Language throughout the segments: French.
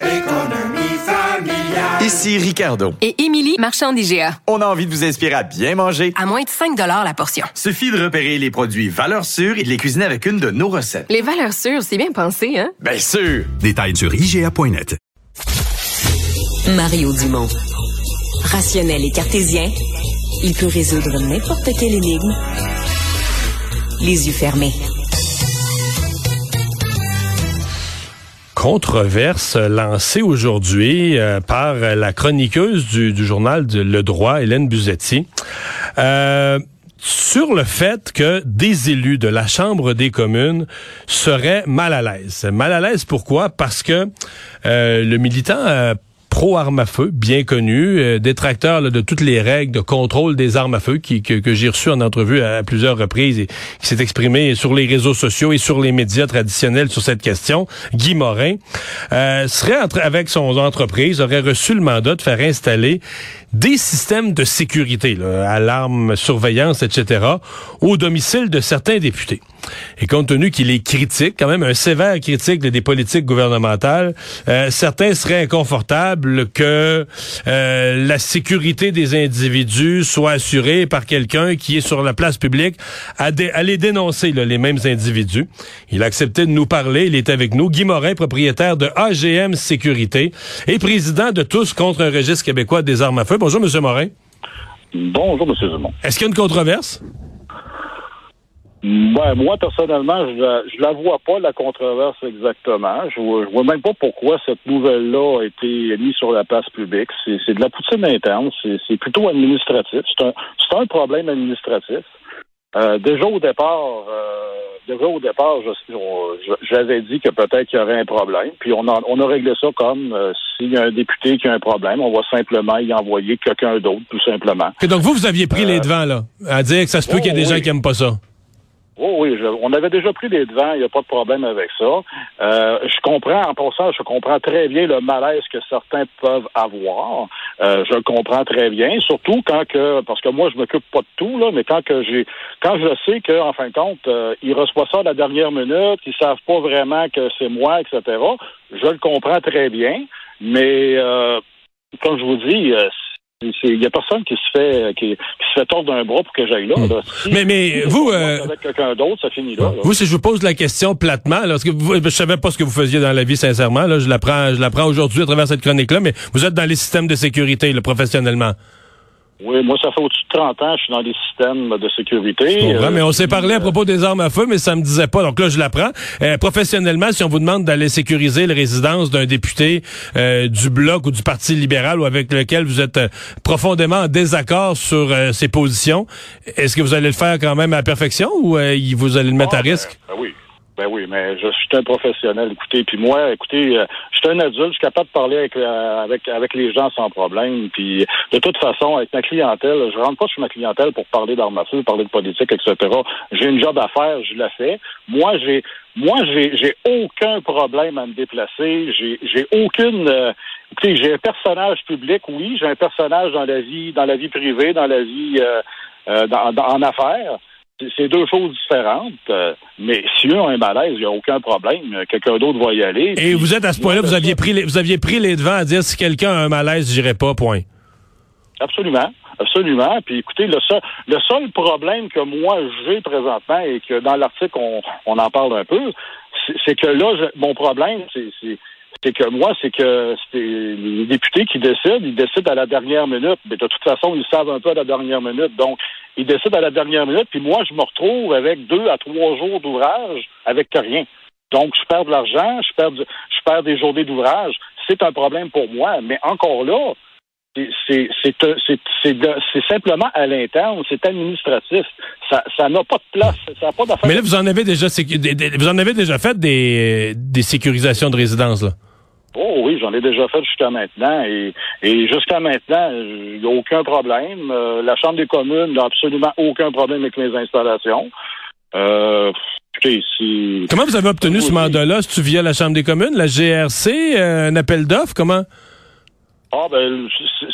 Économie familiale. Ici Ricardo. Et Émilie, marchand d'IGA. On a envie de vous inspirer à bien manger. À moins de 5 la portion. Suffit de repérer les produits valeurs sûres et de les cuisiner avec une de nos recettes. Les valeurs sûres, c'est bien pensé, hein? Bien sûr! Détails sur IGA.net. Mario Dumont. Rationnel et cartésien, il peut résoudre n'importe quelle énigme les yeux fermés. Controverse lancée aujourd'hui euh, par la chroniqueuse du, journal Le Droit, Hélène Buzetti, euh, sur le fait que des élus de la Chambre des communes seraient mal à l'aise. Mal à l'aise pourquoi? Parce que euh, le militant euh, pro-armes à feu, bien connu, euh, détracteur de toutes les règles de contrôle des armes à feu qui, que, que j'ai reçu en entrevue à, plusieurs reprises et qui s'est exprimé sur les réseaux sociaux et sur les médias traditionnels sur cette question, Guy Morin, euh, serait avec son entreprise, aurait reçu le mandat de faire installer des systèmes de sécurité, là, alarmes, surveillance, etc., au domicile de certains députés. Et compte tenu qu'il est critique, quand même un sévère critique des politiques gouvernementales, euh, certains seraient inconfortables que euh, la sécurité des individus soit assurée par quelqu'un qui est sur la place publique à, dé- à les dénoncer, là, les mêmes individus. Il a accepté de nous parler. Il est avec nous. Guy Morin, propriétaire de AGM Sécurité et président de Tous contre un registre québécois des armes à feu. Bonjour, Monsieur Morin. Bonjour, M. Dumont. Est-ce qu'il y a une controverse? Ben, moi, personnellement, je la, je la vois pas, la controverse exactement. Je vois, je vois même pas pourquoi cette nouvelle-là a été mise sur la place publique. C'est c'est de la poutine interne. C'est c'est plutôt administratif. C'est un, c'est un problème administratif. Euh, déjà au départ, euh, déjà au départ, j'avais dit que peut-être qu'il y aurait un problème. Puis on a, on a réglé ça comme euh, s'il y a un député qui a un problème, on va simplement y envoyer quelqu'un d'autre, tout simplement. Ok, donc vous, vous aviez pris Euh, les devants, là, à dire que ça se peut oh, qu'il y ait des oui. gens qui aiment pas ça. Oh oui, je- on avait déjà pris les devants, il n'y a pas de problème avec ça. Euh, je comprends, en passant, je comprends très bien le malaise que certains peuvent avoir. Euh, je le comprends très bien, surtout quand que, parce que moi, je m'occupe pas de tout, là, mais quand que j'ai, quand je sais qu'en fin de compte, euh, ils reçoivent ça à la dernière minute, ils savent pas vraiment que c'est moi, etc. Je le comprends très bien, mais euh, comme je vous dis, euh, il y a personne qui se fait qui, qui se fait tordre d'un bras pour que j'aille là. là. Si- Hmm. Mais- mais si vous, euh, avec quelqu'un d'autre, ça finit là. là. Vous, si je vous pose la question platement, là, parce que vous, je savais pas ce que vous faisiez dans la vie, sincèrement, là, je l'apprends, je l'apprends aujourd'hui à travers cette chronique-là, mais vous êtes dans les systèmes de sécurité, là, professionnellement. Oui, moi, ça fait au-dessus de 30 ans, je suis dans des systèmes de sécurité. Je Euh, mais on s'est parlé à euh, propos des armes à feu, mais ça me disait pas. Donc là, je l'apprends. Euh, professionnellement, si on vous demande d'aller sécuriser la résidence d'un député euh, du Bloc ou du Parti libéral ou avec lequel vous êtes euh, profondément en désaccord sur euh, ses positions, est-ce que vous allez le faire quand même à la perfection ou euh, vous allez le mettre ah, à ben, risque? ben oui. Ben oui, mais je suis un professionnel. Écoutez, puis moi, écoutez, euh, je suis un adulte, je suis capable de parler avec, euh, avec avec les gens sans problème. Puis de toute façon, avec ma clientèle, je rentre pas sur ma clientèle pour parler d'armes à parler de politique, etc. J'ai une job à faire, je la fais. Moi, j'ai moi, j'ai j'ai aucun problème à me déplacer. J'ai j'ai aucune euh, écoutez, j'ai un personnage public, oui, j'ai un personnage dans la vie, dans la vie privée, dans la vie euh, euh, dans- en affaires. C'est- deux choses différentes. euh, mais si eux ont un malaise, il n'y a aucun problème. Quelqu'un d'autre va y aller. Et vous êtes à ce point-là, vous aviez pris les, vous aviez pris les devants à dire si quelqu'un a un malaise, j'irai pas, point. Absolument. Absolument. Puis écoutez, le seul, le seul problème que moi j'ai présentement et que dans l'article on, on en parle un peu, c'est- c'est que là, je- mon problème, c'est c'est- que moi, c'est que c'est les députés qui décident, ils décident à la dernière minute. Mais de toute façon, ils savent un peu à la dernière minute. Donc, ils décident à la dernière minute, puis moi, je me retrouve avec deux à trois jours d'ouvrage avec rien. Donc, je perds de l'argent, je perds, je perds des journées d'ouvrage. C'est un problème pour moi. Mais encore là, c'est- c'est simplement à l'interne, c'est administratif. Ça n'a pas de place, ça pas. Mais là, vous en avez déjà, vous en avez déjà fait des, des sécurisations de résidence, là? Oh oui, j'en ai déjà fait jusqu'à maintenant. Et, et jusqu'à maintenant, il n'y a aucun problème. Euh, la Chambre des communes n'a absolument aucun problème avec mes installations. Euh, écoutez, si... Comment vous avez obtenu ce mandat-là? Si tu via la Chambre des communes, la GRC, euh, un appel d'offres? Comment? Ah ben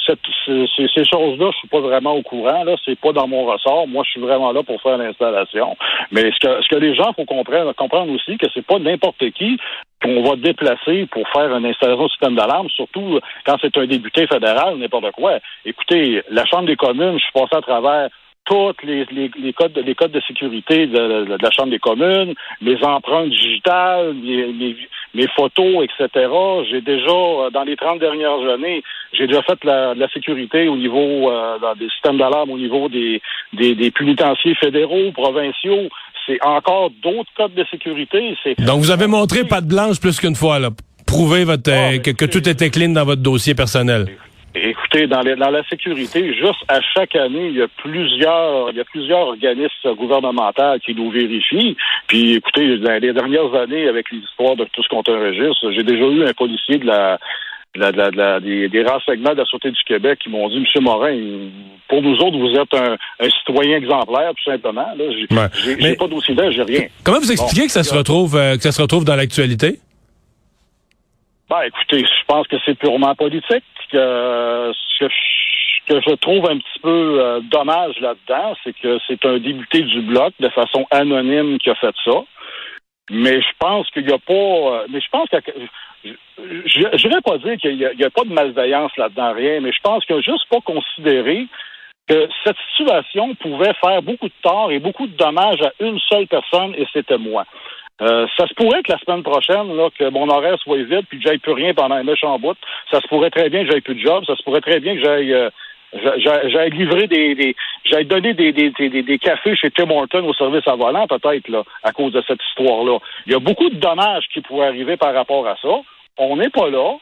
ces choses-là, je suis pas vraiment au courant. Là, c'est pas dans mon ressort. Moi, je suis vraiment là pour faire l'installation. Mais ce que ce que les gens faut comprendre, comprendre aussi, que c'est pas n'importe qui qu'on va déplacer pour faire une installation de système d'alarme, surtout quand c'est un député fédéral, n'importe quoi. Écoutez, la Chambre des communes, je suis passé à travers tous les, codes les codes de sécurité de, la Chambre des communes, les empreintes digitales, mes, mes- mes photos, etc. J'ai déjà, euh, dans les 30 dernières années, j'ai déjà fait la, la sécurité au niveau euh, des systèmes d'alarme au niveau des, des, des pénitenciers fédéraux, provinciaux. C'est encore d'autres codes de sécurité. Donc, vous avez montré patte blanche plus qu'une fois, là. Prouver votre, Ah, euh, que, tout était clean dans votre dossier personnel. Écoutez, dans, les- dans la sécurité, juste à chaque année, il y a plusieurs, il y a plusieurs organismes gouvernementaux qui nous vérifient. Puis, écoutez, dans les dernières années, avec les histoires de tout ce qu'on enregistre, j'ai déjà eu un policier de la, la- la- la- des, des renseignements de la Sûreté du Québec qui m'ont dit, Monsieur Morin, pour nous autres, vous êtes un, un citoyen exemplaire, tout simplement. Là, j'ai Ouais. j'ai- Mais- j'ai pas d'aussi j'ai rien. Comment vous expliquez que ça se retrouve, euh, que ça se retrouve dans l'actualité? Ben, écoutez, je pense que c'est purement politique. Que, ce que je, que je trouve un petit peu euh, dommage là-dedans, c'est que c'est un député du bloc de façon anonyme qui a fait ça. Mais je pense qu'il n'y a pas. euh, mais je pense que. Je ne dirais pas dire qu'il n'y a, pas de malveillance là-dedans, rien, mais je pense qu'il n'a juste pas considéré que cette situation pouvait faire beaucoup de tort et beaucoup de dommages à une seule personne, et c'était moi. Euh, ça se pourrait que la semaine prochaine, que mon horaire soit vide puis que j'aille plus rien pendant un méchant bout. Ça se pourrait très bien que j'aille plus de job. Ça se pourrait très bien que j'aille euh, j'a- j'a- j'aille livrer des, des j'aille donner des cafés chez Tim Horton au service à volant, peut-être, là, à cause de cette histoire-là. Il y a beaucoup de dommages qui pourraient arriver par rapport à ça. On n'est pas là.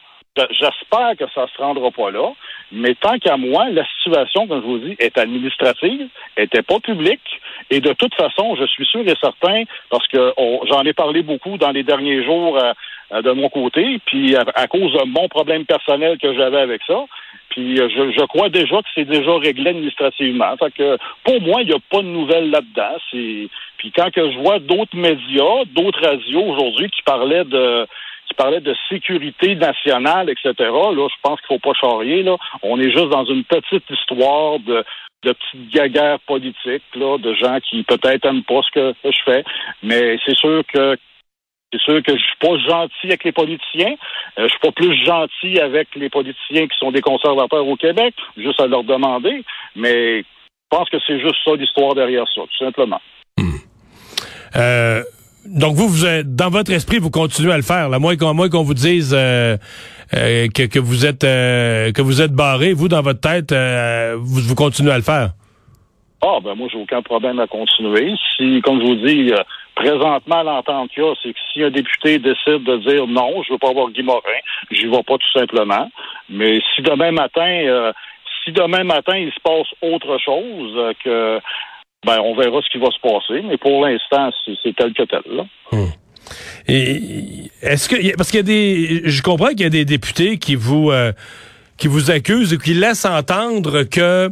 J'espère que ça se rendra pas là. Mais tant qu'à moi, la situation, comme je vous dis, est administrative, était pas publique. Et de toute façon, je suis sûr et certain, parce que on- j'en ai parlé beaucoup dans les derniers jours euh, euh, de mon côté, puis à, cause de mon problème personnel que j'avais avec ça. Puis euh, je, crois déjà que c'est déjà réglé administrativement. Fait que pour moi, il n'y a pas de nouvelles là-dedans. Puis quand que je vois d'autres médias, d'autres radios aujourd'hui qui parlaient de qui parlaient de sécurité nationale, etc. Là, je pense qu'il faut pas charrier. Là, on est juste dans une petite histoire de de petites gaguères politiques, là, de gens qui peut-être aiment pas ce que je fais, mais c'est sûr que c'est sûr que je suis pas gentil avec les politiciens. Euh, je suis pas plus gentil avec les politiciens qui sont des conservateurs au Québec, juste à leur demander. Mais je pense que c'est juste ça l'histoire derrière ça, tout simplement. Euh, donc vous, vous êtes, dans votre esprit, vous continuez à le faire. Là, moins qu'on qu'on vous dise euh, euh, que, que vous êtes euh, que vous êtes barré, vous dans votre tête, euh, vous, vous continuez à le faire. Ah, ben moi, j'ai aucun problème à continuer. Si, comme je vous dis, euh, présentement, l'entente qu'il y a, c'est que si un député décide de dire non, je veux pas avoir Guy Morin, j'y vais pas tout simplement. Mais si demain matin, si demain matin, il se passe autre chose, que ben on verra ce qui va se passer. Mais pour l'instant, c'est tel que tel. Là. Et est-ce que parce qu'il y a des, je comprends qu'il y a des députés qui vous euh, qui vous accusent ou qui laissent entendre que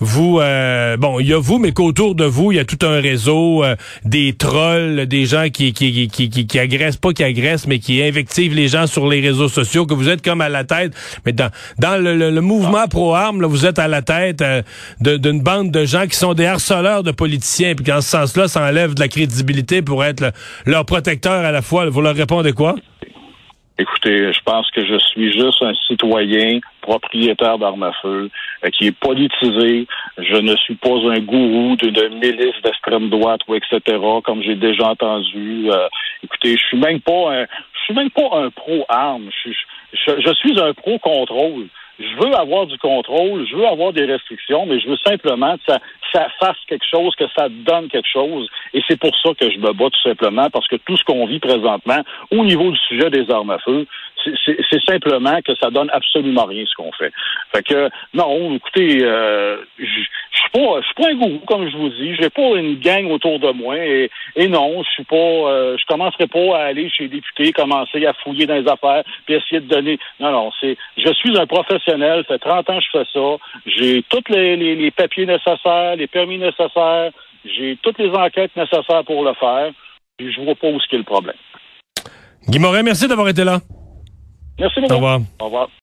vous, euh, bon, il y a vous, mais qu'autour de vous, il y a tout un réseau, euh, des trolls, des gens qui qui, qui, qui, qui agressent, pas qui agressent, mais qui invectivent les gens sur les réseaux sociaux, que vous êtes comme à la tête, mais dans, dans le, le- le mouvement pro-armes, là, vous êtes à la tête euh, d'une bande de gens qui sont des harceleurs de politiciens, puis qu'en ce sens-là, ça enlève de la crédibilité pour être le- leur protecteur à la fois. Vous leur répondez quoi? Écoutez, je pense que je suis juste un citoyen propriétaire d'armes à feu euh, qui est politisé. Je ne suis pas un gourou d'une milice d'extrême droite ou etc. comme j'ai déjà entendu. Euh, écoutez, je suis même pas un, je suis même pas un pro armes. Je, je, je suis un pro contrôle. Je veux avoir du contrôle, je veux avoir des restrictions, mais je veux simplement que ça fasse quelque chose, que ça donne quelque chose. Et c'est pour ça que je me bats tout simplement, parce que tout ce qu'on vit présentement au niveau du sujet des armes à feu, c'est- simplement que ça donne absolument rien ce qu'on fait. Fait que non, écoutez, euh, je suis pas, je suis pas un gourou, comme je vous dis. J'ai pas une gang autour de moi. Et, non, je suis pas, euh, je commencerai pas à aller chez les députés, commencer à fouiller dans les affaires, puis essayer de donner. Non, non, c'est, je suis un professionnel. Ça fait 30 ans que je fais ça. J'ai tous les papiers nécessaires, les permis nécessaires. J'ai toutes les enquêtes nécessaires pour le faire. Puis je vois pas où est le problème. Guy Morin, merci d'avoir été là. Merci beaucoup. Au revoir. Au revoir.